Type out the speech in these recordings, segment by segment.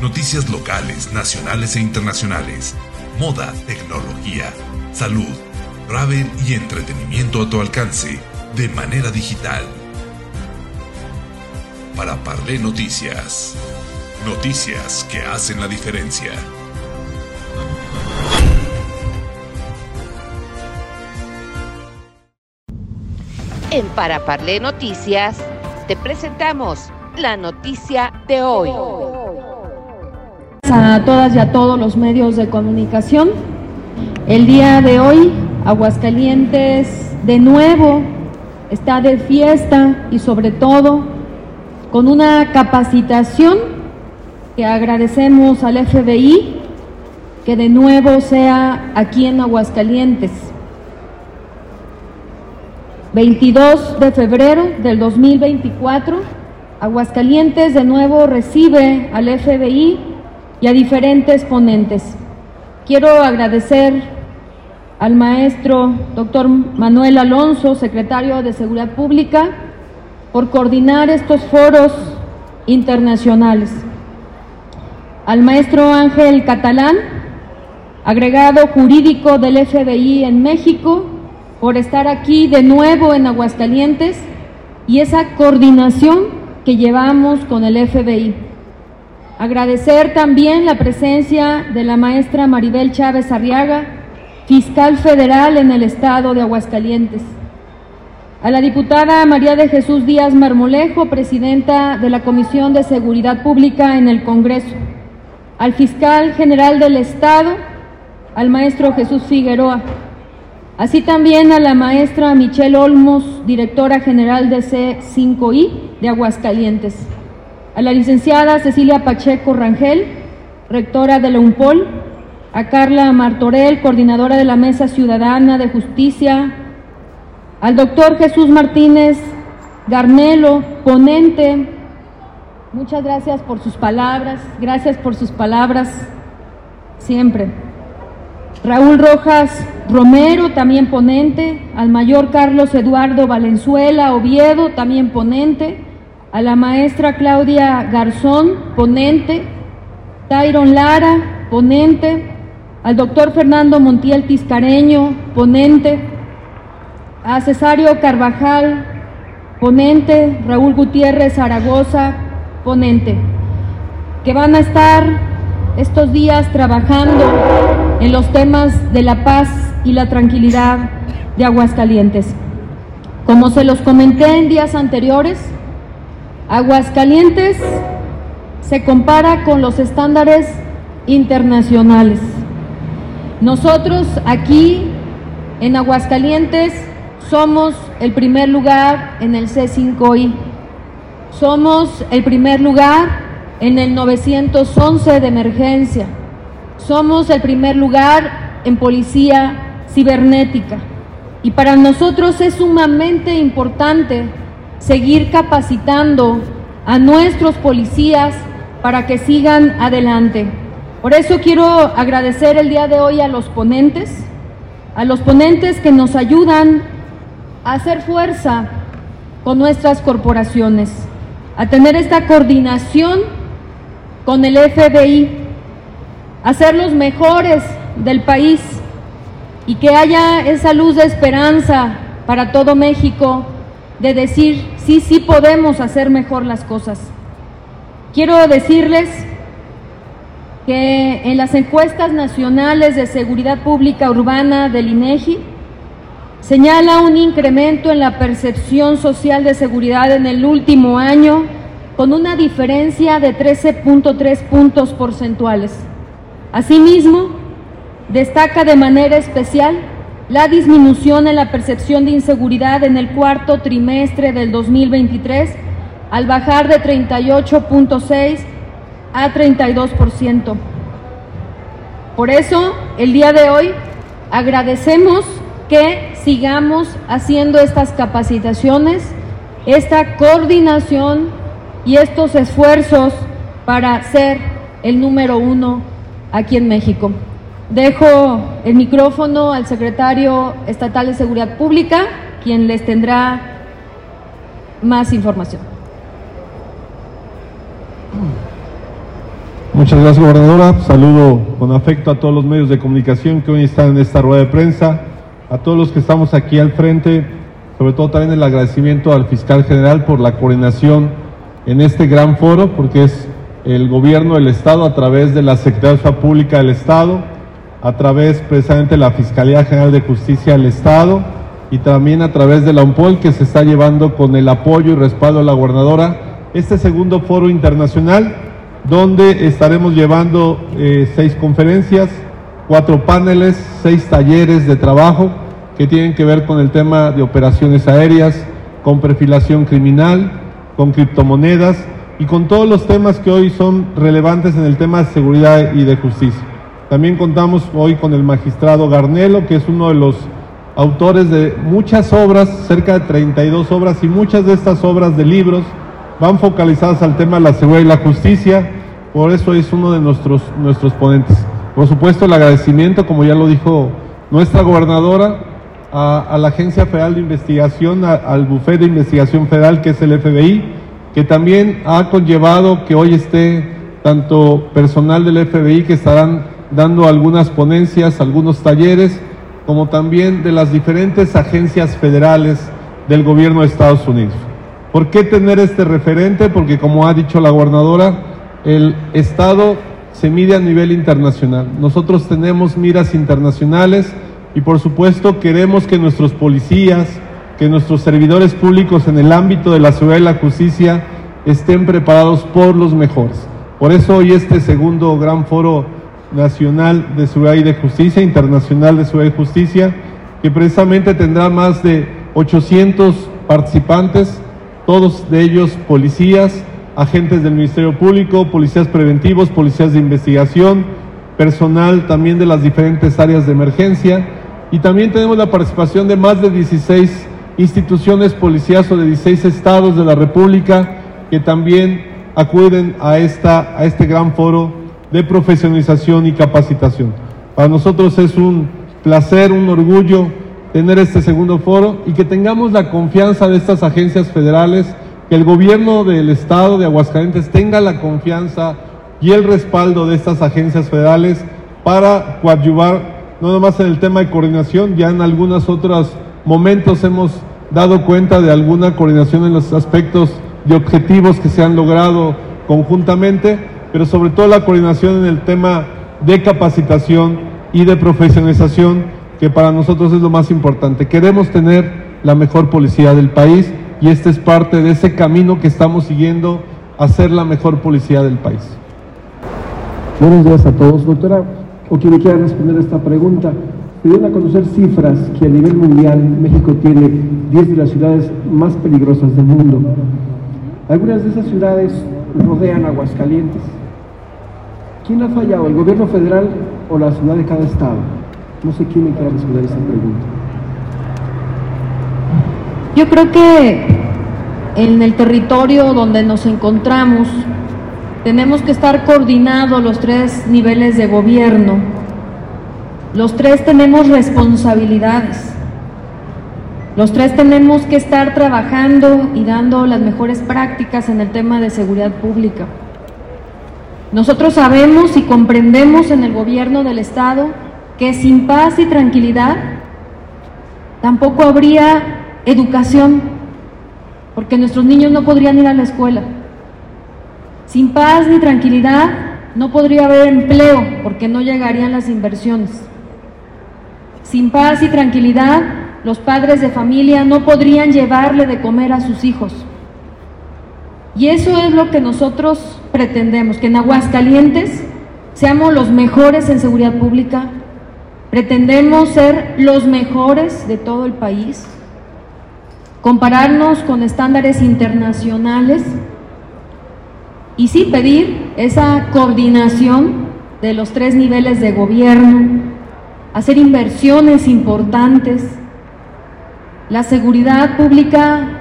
Noticias locales, nacionales e internacionales. Moda, tecnología, salud, travel y entretenimiento a tu alcance de manera digital. Para Parlé Noticias. Noticias que hacen la diferencia. En Para Parlé Noticias te presentamos la noticia de hoy. A todas y a todos los medios de comunicación. El día de hoy, Aguascalientes de nuevo está de fiesta y sobre todo con una capacitación que agradecemos al FBI que de nuevo sea aquí en Aguascalientes. 22 de febrero del 2024, Aguascalientes de nuevo recibe al FBI y a diferentes ponentes. Quiero agradecer al maestro doctor Manuel Alonso, secretario de Seguridad Pública, por coordinar estos foros internacionales. Al maestro Ángel Catalán, agregado jurídico del FBI en México, por estar aquí de nuevo en Aguascalientes y esa coordinación que llevamos con el FBI. Agradecer también la presencia de la maestra Maribel Chávez Arriaga, fiscal federal en el estado de Aguascalientes. A la diputada María de Jesús Díaz Marmolejo, presidenta de la Comisión de Seguridad Pública en el Congreso. Al fiscal general del estado, al maestro Jesús Figueroa Así también a la maestra Michelle Olmos, directora general de C5I de Aguascalientes. A la licenciada Cecilia Pacheco Rangel, rectora de la. A Carla Martorell, coordinadora de la Mesa Ciudadana de Justicia. Al doctor Jesús Martínez Garnelo, ponente. Muchas gracias por sus palabras, gracias por sus palabras siempre. Raúl Rojas Romero, también ponente, al mayor Carlos Eduardo Valenzuela Oviedo, también ponente, a la maestra Claudia Garzón, ponente, Tyron Lara, ponente, al doctor Fernando Montiel Tiscareño, ponente, a Cesario Carvajal, ponente, Raúl Gutiérrez Zaragoza, ponente, que van a estar estos días trabajando en los temas de la paz y la tranquilidad de Aguascalientes. Como se los comenté en días anteriores, Aguascalientes se compara con los estándares internacionales. Nosotros aquí en Aguascalientes somos el primer lugar en el C5I. Somos el primer lugar en el 911 de emergencia. Somos el primer lugar en policía cibernética y para nosotros es sumamente importante seguir capacitando a nuestros policías para que sigan adelante. Por eso quiero agradecer el día de hoy a los ponentes, a los ponentes que nos ayudan a hacer fuerza con nuestras corporaciones, a tener esta coordinación con el FBI a ser los mejores del país y que haya esa luz de esperanza para todo México de decir, sí, sí podemos hacer mejor las cosas. Quiero decirles que en las encuestas nacionales de seguridad pública urbana del INEGI señala un incremento en la percepción social de seguridad en el último año con una diferencia de 13.3 puntos porcentuales. Asimismo, destaca de manera especial la disminución en la percepción de inseguridad en el cuarto trimestre del 2023 al bajar de 38.6 a 32%. Por eso, el día de hoy agradecemos que sigamos haciendo estas capacitaciones, esta coordinación y estos esfuerzos para ser el número uno aquí en México. Dejo el micrófono al secretario estatal de Seguridad Pública, quien les tendrá más información. Muchas gracias, gobernadora. Saludo con afecto a todos los medios de comunicación que hoy están en esta rueda de prensa, a todos los que estamos aquí al frente, sobre todo también el agradecimiento al fiscal general por la coordinación en este gran foro, porque es el gobierno del Estado a través de la Secretaría Pública del Estado, a través precisamente de la Fiscalía General de Justicia del Estado y también a través de la UNPOL que se está llevando con el apoyo y respaldo de la gobernadora este segundo foro internacional donde estaremos llevando eh, seis conferencias, cuatro paneles, seis talleres de trabajo que tienen que ver con el tema de operaciones aéreas, con perfilación criminal, con criptomonedas y con todos los temas que hoy son relevantes en el tema de seguridad y de justicia. También contamos hoy con el magistrado Garnelo, que es uno de los autores de muchas obras, cerca de 32 obras, y muchas de estas obras de libros van focalizadas al tema de la seguridad y la justicia, por eso es uno de nuestros, nuestros ponentes. Por supuesto, el agradecimiento, como ya lo dijo nuestra gobernadora, a, la Agencia Federal de Investigación, al Bufete de Investigación Federal, que es el FBI, que también ha conllevado que hoy esté tanto personal del FBI que estarán dando algunas ponencias, algunos talleres, como también de las diferentes agencias federales del gobierno de Estados Unidos. ¿Por qué tener este referente? Porque como ha dicho la gobernadora, el Estado se mide a nivel internacional. Nosotros tenemos miras internacionales y por supuesto queremos que nuestros policías, que nuestros servidores públicos en el ámbito de la seguridad y la justicia estén preparados por los mejores. Por eso hoy este segundo gran foro nacional de seguridad y de justicia, internacional de seguridad y justicia, que precisamente tendrá más de 800 participantes, todos de ellos policías, agentes del Ministerio Público, policías preventivos, policías de investigación, personal también de las diferentes áreas de emergencia. Y también tenemos la participación de más de 16 instituciones policías o de 16 estados de la República que también acuden a, esta, a este gran foro de profesionalización y capacitación. Para nosotros es un placer, un orgullo tener este segundo foro y que tengamos la confianza de estas agencias federales, que el gobierno del estado de Aguascalientes tenga la confianza y el respaldo de estas agencias federales para coadyuvar no nomás en el tema de coordinación, ya en algunos otros momentos hemos dado cuenta de alguna coordinación en los aspectos de objetivos que se han logrado conjuntamente, pero sobre todo la coordinación en el tema de capacitación y de profesionalización, que para nosotros es lo más importante. Queremos tener la mejor policía del país y este es parte de ese camino que estamos siguiendo a ser la mejor policía del país. Buenos días a todos, doctora o quien quiera responder a esta pregunta. Se deben a conocer cifras que a nivel mundial México tiene 10 de las ciudades más peligrosas del mundo. Algunas de esas ciudades rodean Aguascalientes. ¿Quién ha fallado, el gobierno federal o la ciudad de cada estado? No sé quién me quiera responder esa pregunta. Yo creo que en el territorio donde nos encontramos tenemos que estar coordinados los tres niveles de gobierno. Los tres tenemos responsabilidades. Los tres tenemos que estar trabajando y dando las mejores prácticas en el tema de seguridad pública. Nosotros sabemos y comprendemos en el gobierno del Estado que sin paz y tranquilidad tampoco habría educación, porque nuestros niños no podrían ir a la escuela. Sin paz ni tranquilidad no podría haber empleo porque no llegarían las inversiones. Sin paz y tranquilidad los padres de familia no podrían llevarle de comer a sus hijos. Y eso es lo que nosotros pretendemos, que en Aguascalientes seamos los mejores en seguridad pública, pretendemos ser los mejores de todo el país, compararnos con estándares internacionales y sí pedir esa coordinación de los tres niveles de gobierno, hacer inversiones importantes. La seguridad pública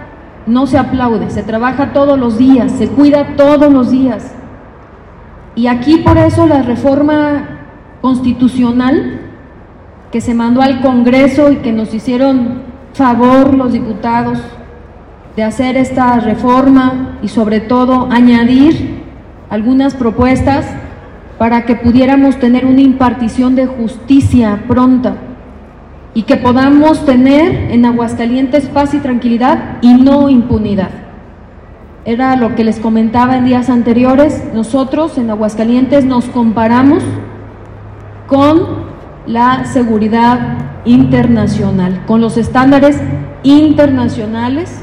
no se aplaude, se trabaja todos los días, se cuida todos los días. Y aquí por eso la reforma constitucional que se mandó al Congreso y que nos hicieron favor los diputados de hacer esta reforma y sobre todo añadir algunas propuestas para que pudiéramos tener una impartición de justicia pronta y que podamos tener en Aguascalientes paz y tranquilidad y no impunidad. Era lo que les comentaba en días anteriores, nosotros en Aguascalientes nos comparamos con la seguridad internacional, con los estándares internacionales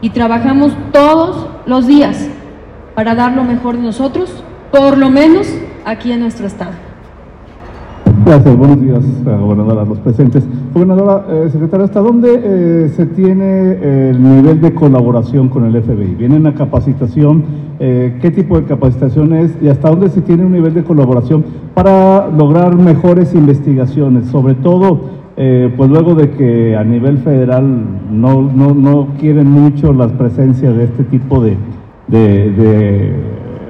y trabajamos todos los días para dar lo mejor de nosotros, por lo menos aquí en nuestro estado. Gracias, buenos días, gobernadora, a los presentes. Gobernadora, eh, secretaria, ¿hasta dónde eh, se tiene el nivel de colaboración con el FBI? ¿Viene una capacitación? Eh, ¿Qué tipo de capacitación es? ¿Y hasta dónde se tiene un nivel de colaboración para lograr mejores investigaciones? Sobre todo, pues luego de que a nivel federal no, no, no quieren mucho las presencias de este tipo de, de,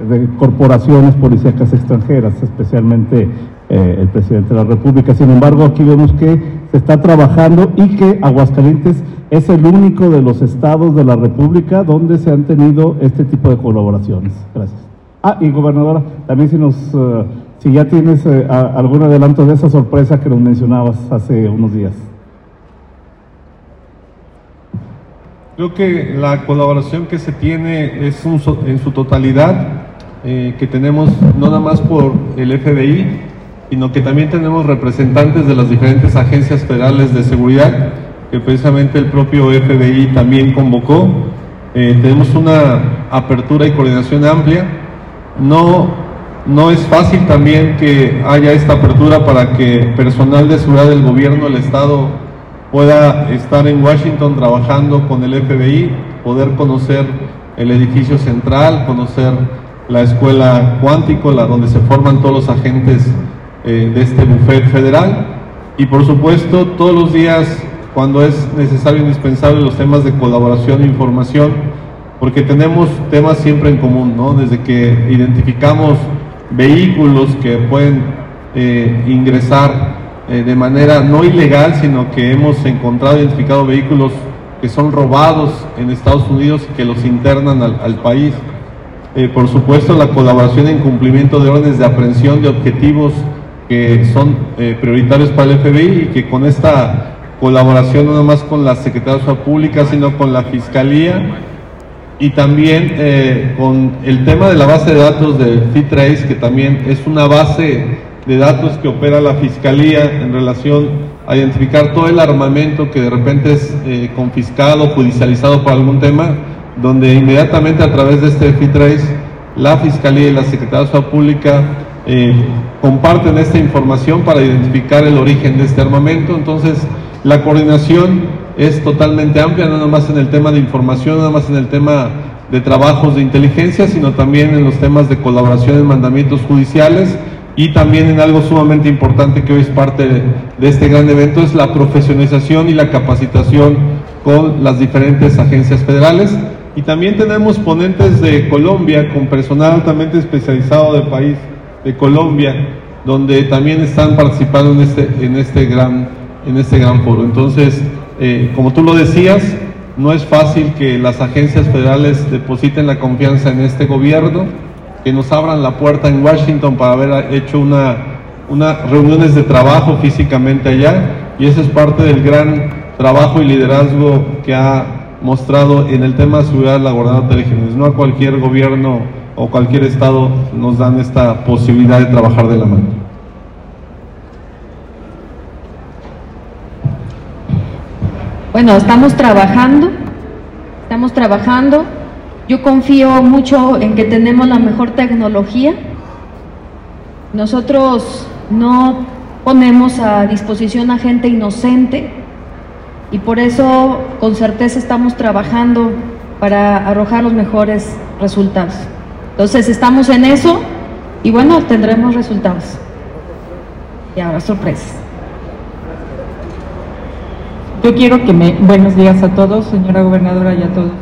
de corporaciones policíacas extranjeras, especialmente eh, el presidente de la República. Sin embargo, aquí vemos que se está trabajando y que Aguascalientes es el único de los estados de la República donde se han tenido este tipo de colaboraciones. Gracias. Ah, y gobernadora, también si nos, eh, si ya tienes eh, algún adelanto de esa sorpresa que nos mencionabas hace unos días. Creo que la colaboración que se tiene es en su totalidad, que tenemos no nada más por el FBI, sino que también tenemos representantes de las diferentes agencias federales de seguridad, que precisamente el propio FBI también convocó. Eh, tenemos una apertura y coordinación amplia. No, no es fácil también que haya esta apertura para que personal de seguridad del gobierno del Estado pueda estar en Washington trabajando con el FBI, poder conocer el edificio central, conocer la escuela cuántico, la donde se forman todos los agentes eh, de este buffet federal y por supuesto todos los días cuando es necesario e indispensable los temas de colaboración e información porque tenemos temas siempre en común, ¿no? Desde que identificamos vehículos que pueden eh, ingresar eh, de manera no ilegal, sino que hemos encontrado, identificado vehículos que son robados en Estados Unidos y que los internan al, al país. por supuesto, la colaboración en cumplimiento de órdenes de aprehensión de objetivos que son eh, prioritarios para el FBI y que con esta colaboración no más con la Secretaría de Pública, sino con la Fiscalía y también eh, con el tema de la base de datos de FITRACE, que también es una base de datos que opera la Fiscalía en relación a identificar todo el armamento que de repente es eh, confiscado, judicializado por algún tema, donde inmediatamente a través de este FITRACE la Fiscalía y la Secretaría de Pública eh, comparten esta información para identificar el origen de este armamento. Entonces, la coordinación es totalmente amplia, no nada más en el tema de información, nada más en el tema de trabajos de inteligencia, sino también en los temas de colaboración en mandamientos judiciales y también en algo sumamente importante que hoy es parte de este gran evento, es la profesionalización y la capacitación con las diferentes agencias federales. Y también tenemos ponentes de Colombia con personal altamente especializado del país de Colombia, donde también están participando en este, en este, gran, en este gran foro. Entonces, eh, como tú lo decías, no es fácil que las agencias federales depositen la confianza en este gobierno, que nos abran la puerta en Washington para haber hecho una, una reuniones de trabajo físicamente allá, y eso es parte del gran trabajo y liderazgo que ha mostrado en el tema de seguridad la gobernadora Jiménez. No a cualquier gobierno o cualquier estado nos dan esta posibilidad de trabajar de la mano. Bueno, estamos trabajando, estamos trabajando. Yo confío mucho en que tenemos la mejor tecnología. Nosotros no ponemos a disposición a gente inocente y por eso con certeza estamos trabajando para arrojar los mejores resultados. Entonces estamos en eso y bueno, tendremos resultados. Y ahora sorpresas. Yo quiero que me, buenos días a todos, señora gobernadora y a todos.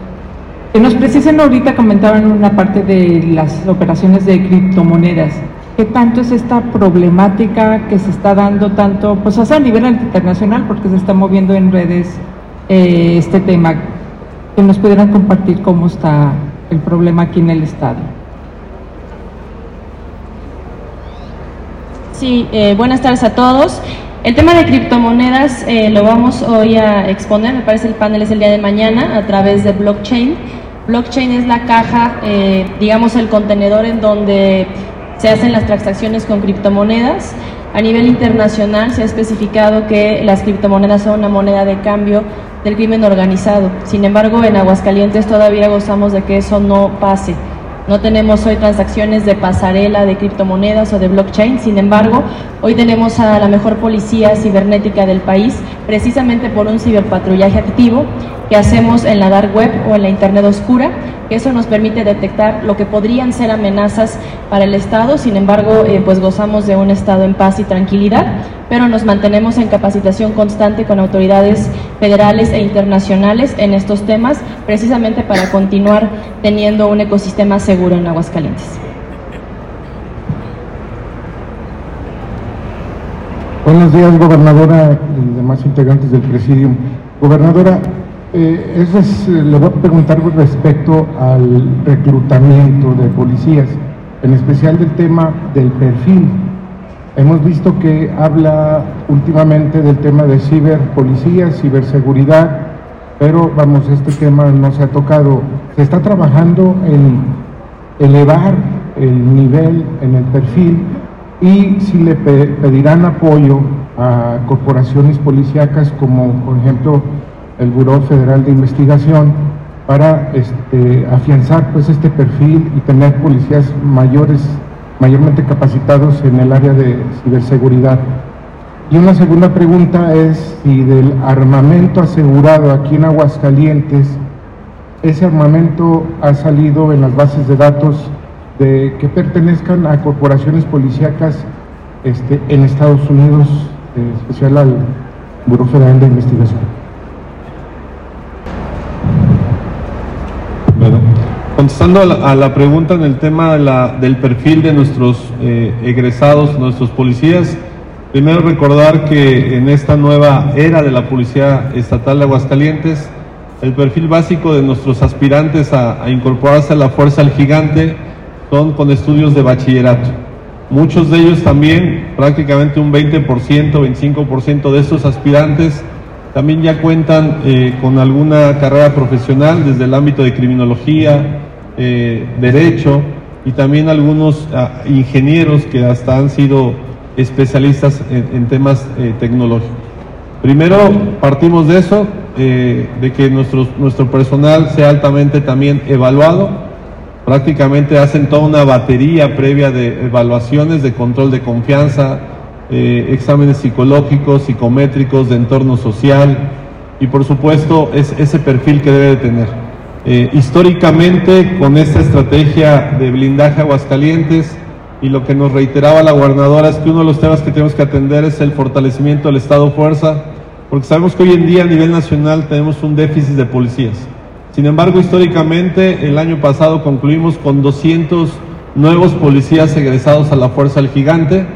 Que nos precisen ahorita, comentaban una parte de las operaciones de criptomonedas. ¿Qué tanto es esta problemática que se está dando tanto, pues a nivel internacional, porque se está moviendo en redes eh, este tema? Que nos pudieran compartir cómo está el problema aquí en el Estado. Sí, eh, buenas tardes a todos. El tema de criptomonedas eh, lo vamos hoy a exponer, me parece el panel es el día de mañana a través de blockchain. Blockchain es la caja, eh, digamos el contenedor en donde se hacen las transacciones con criptomonedas. A nivel internacional se ha especificado que las criptomonedas son una moneda de cambio del crimen organizado. Sin embargo, en Aguascalientes todavía gozamos de que eso no pase. No tenemos hoy transacciones de pasarela de criptomonedas o de blockchain, sin embargo, hoy tenemos a la mejor policía cibernética del país, precisamente por un ciberpatrullaje activo que hacemos en la dark web o en la internet oscura, eso nos permite detectar lo que podrían ser amenazas para el Estado, sin embargo, eh, pues gozamos de un Estado en paz y tranquilidad, pero nos mantenemos en capacitación constante con autoridades federales e internacionales en estos temas, precisamente para continuar teniendo un ecosistema seguro en Aguascalientes. Buenos días, gobernadora y demás integrantes del presidium. Gobernadora, eh, es, eh, le voy a preguntar respecto al reclutamiento de policías, en especial del tema del perfil. Hemos visto que habla últimamente del tema de ciberpolicía, ciberseguridad, pero vamos, este tema no se ha tocado. Se está trabajando en elevar el nivel en el perfil y si le pedirán apoyo a corporaciones policíacas como por ejemplo el Buró Federal de Investigación para este, afianzar pues este perfil y tener policías mayores, mayormente capacitados en el área de ciberseguridad. Y una segunda pregunta es si del armamento asegurado aquí en Aguascalientes, ese armamento ha salido en las bases de datos de que pertenezcan a corporaciones policíacas este, en Estados Unidos, en especial al Buró Federal de Investigación. Contestando a la, pregunta en el tema del perfil de nuestros eh, egresados, nuestros policías, primero recordar que en esta nueva era de la Policía Estatal de Aguascalientes, el perfil básico de nuestros aspirantes a, incorporarse a la Fuerza del Gigante son con estudios de bachillerato. Muchos de ellos también, prácticamente un 20%, 25% de estos aspirantes, también ya cuentan eh, con alguna carrera profesional desde el ámbito de criminología, eh, derecho y también algunos ah, ingenieros que hasta han sido especialistas en, temas eh, tecnológicos. Primero partimos de eso, de que nuestro, nuestro personal sea altamente también evaluado. Prácticamente hacen toda una batería previa de evaluaciones de control de confianza, eh, exámenes psicológicos, psicométricos, de entorno social y por supuesto es ese perfil que debe de tener. Eh, históricamente con esta estrategia de blindaje Aguascalientes y lo que nos reiteraba la gobernadora es que uno de los temas que tenemos que atender es el fortalecimiento del Estado Fuerza, porque sabemos que hoy en día a nivel nacional tenemos un déficit de policías. Sin embargo, históricamente el año pasado concluimos con 200 nuevos policías egresados a la Fuerza del Gigante,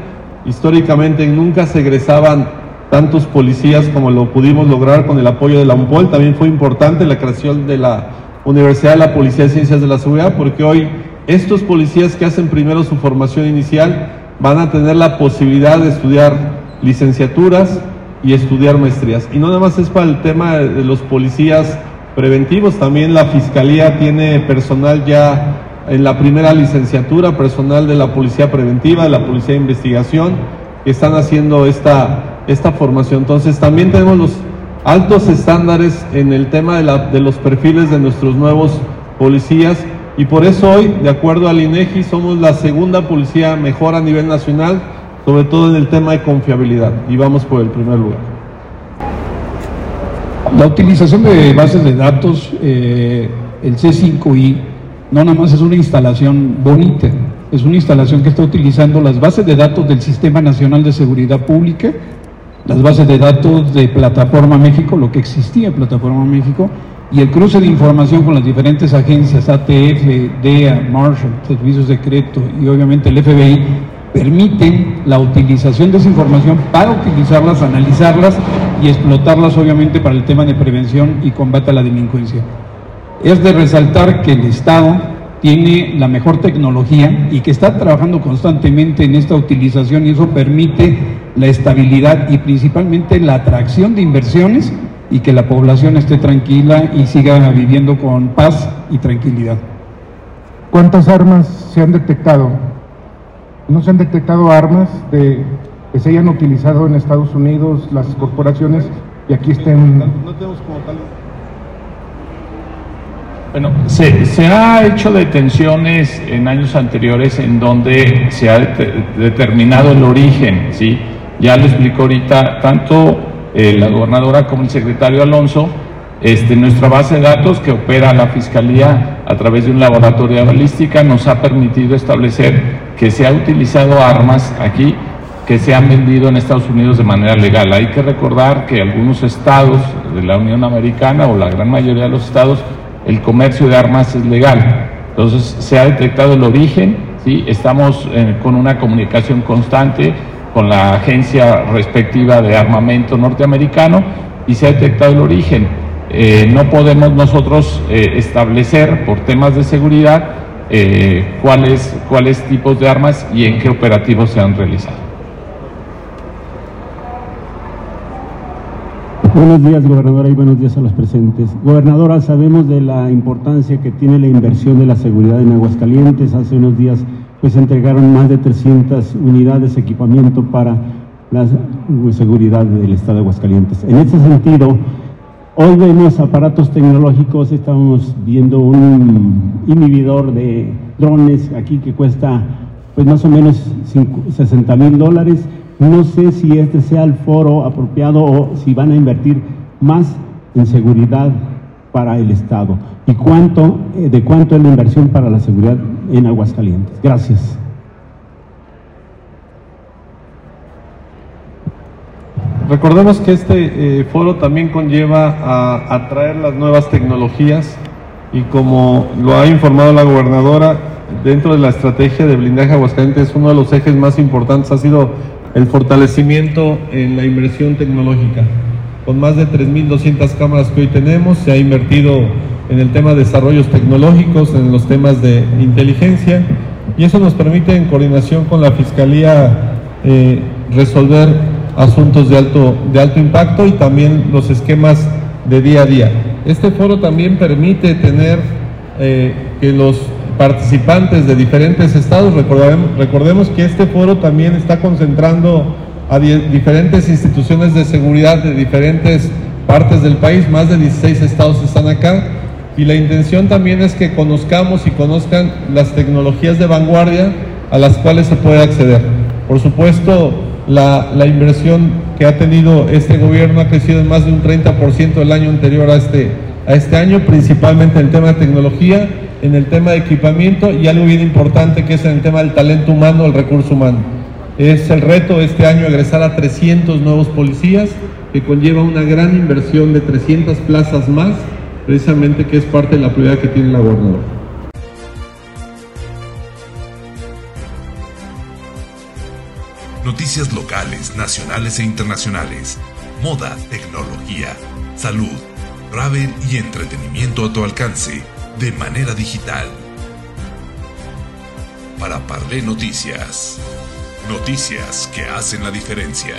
Históricamente nunca se egresaban tantos policías como lo pudimos lograr con el apoyo de la UNPOL. También fue importante la creación de la Universidad de la Policía de Ciencias de la Seguridad, porque hoy estos policías que hacen primero su formación inicial van a tener la posibilidad de estudiar licenciaturas y estudiar maestrías. Y no nada más es para el tema de los policías preventivos, también la Fiscalía tiene personal ya en la primera licenciatura personal de la Policía Preventiva, de la Policía de Investigación, que están haciendo esta, esta formación. Entonces también tenemos los altos estándares en el tema de, la, de los perfiles de nuestros nuevos policías y por eso hoy, de acuerdo al INEGI, somos la segunda policía mejor a nivel nacional, sobre todo en el tema de confiabilidad y vamos por el primer lugar. La utilización de bases de datos, eh, el C5I, no nada más es una instalación bonita, es una instalación que está utilizando las bases de datos del Sistema Nacional de Seguridad Pública, las bases de datos de Plataforma México, lo que existía en Plataforma México, y el cruce de información con las diferentes agencias, ATF, DEA, Marshall, Servicios Secretos y obviamente el FBI, permiten la utilización de esa información para utilizarlas, analizarlas y explotarlas obviamente para el tema de prevención y combate a la delincuencia. Es de resaltar que el Estado tiene la mejor tecnología y que está trabajando constantemente en esta utilización y eso permite la estabilidad y principalmente la atracción de inversiones y que la población esté tranquila y siga viviendo con paz y tranquilidad. ¿Cuántas armas se han detectado? ¿No se han detectado armas de, que se hayan utilizado en Estados Unidos, las corporaciones, y aquí estén... No tenemos como tal... Bueno, se, se, ha hecho detenciones en años anteriores en donde se ha determinado el origen, ¿sí? Ya lo explicó ahorita tanto eh, la gobernadora como el secretario Alonso, este, nuestra base de datos que opera la Fiscalía a través de un laboratorio de balística nos ha permitido establecer que se ha utilizado armas aquí que se han vendido en Estados Unidos de manera legal. Hay que recordar que algunos estados de la Unión Americana o la gran mayoría de los estados el comercio de armas es legal. Entonces se ha detectado el origen, ¿sí? estamos eh, con una comunicación constante con la agencia respectiva de armamento norteamericano y se ha detectado el origen. Eh, no podemos nosotros eh, establecer por temas de seguridad cuáles, cuáles tipos de armas y en qué operativos se han realizado. Buenos días, gobernadora, y buenos días a los presentes. Gobernadora, sabemos de la importancia que tiene la inversión de la seguridad en Aguascalientes. Hace unos días pues entregaron más de 300 unidades de equipamiento para la seguridad del Estado de Aguascalientes. En ese sentido, hoy vemos aparatos tecnológicos, estamos viendo un inhibidor de drones aquí que cuesta pues más o menos 60 mil dólares no sé si este sea el foro apropiado o si van a invertir más en seguridad para el Estado. ¿Y cuánto, eh, de cuánto es la inversión para la seguridad en Aguascalientes? Gracias. Recordemos que este eh, foro también conlleva a atraer las nuevas tecnologías y como lo ha informado la gobernadora, dentro de la estrategia de blindaje Aguascalientes, uno de los ejes más importantes ha sido el fortalecimiento en la inversión tecnológica. Con más de 3.200 cámaras que hoy tenemos, se ha invertido en el tema de desarrollos tecnológicos, en los temas de inteligencia, y eso nos permite en coordinación con la Fiscalía eh, resolver asuntos de alto, de alto impacto y también los esquemas de día a día. Este foro también permite tener eh, que los participantes de diferentes estados. Recordemos, recordemos que este foro también está concentrando a diferentes instituciones de seguridad de diferentes partes del país, más de 16 estados están acá, y la intención también es que conozcamos y conozcan las tecnologías de vanguardia a las cuales se puede acceder. Por supuesto, la, la inversión que ha tenido este gobierno ha crecido en más de un 30% el año anterior a este, a este año, principalmente en el tema de tecnología en el tema de equipamiento y algo bien importante que es en el tema del talento humano, el recurso humano. Es el reto este año egresar a 300 nuevos policías, que conlleva una gran inversión de 300 plazas más, precisamente que es parte de la prioridad que tiene la gobernadora. Noticias locales, nacionales e internacionales, moda, tecnología, salud, travel y entretenimiento a tu alcance de manera digital. Para Parle Noticias. Noticias que hacen la diferencia.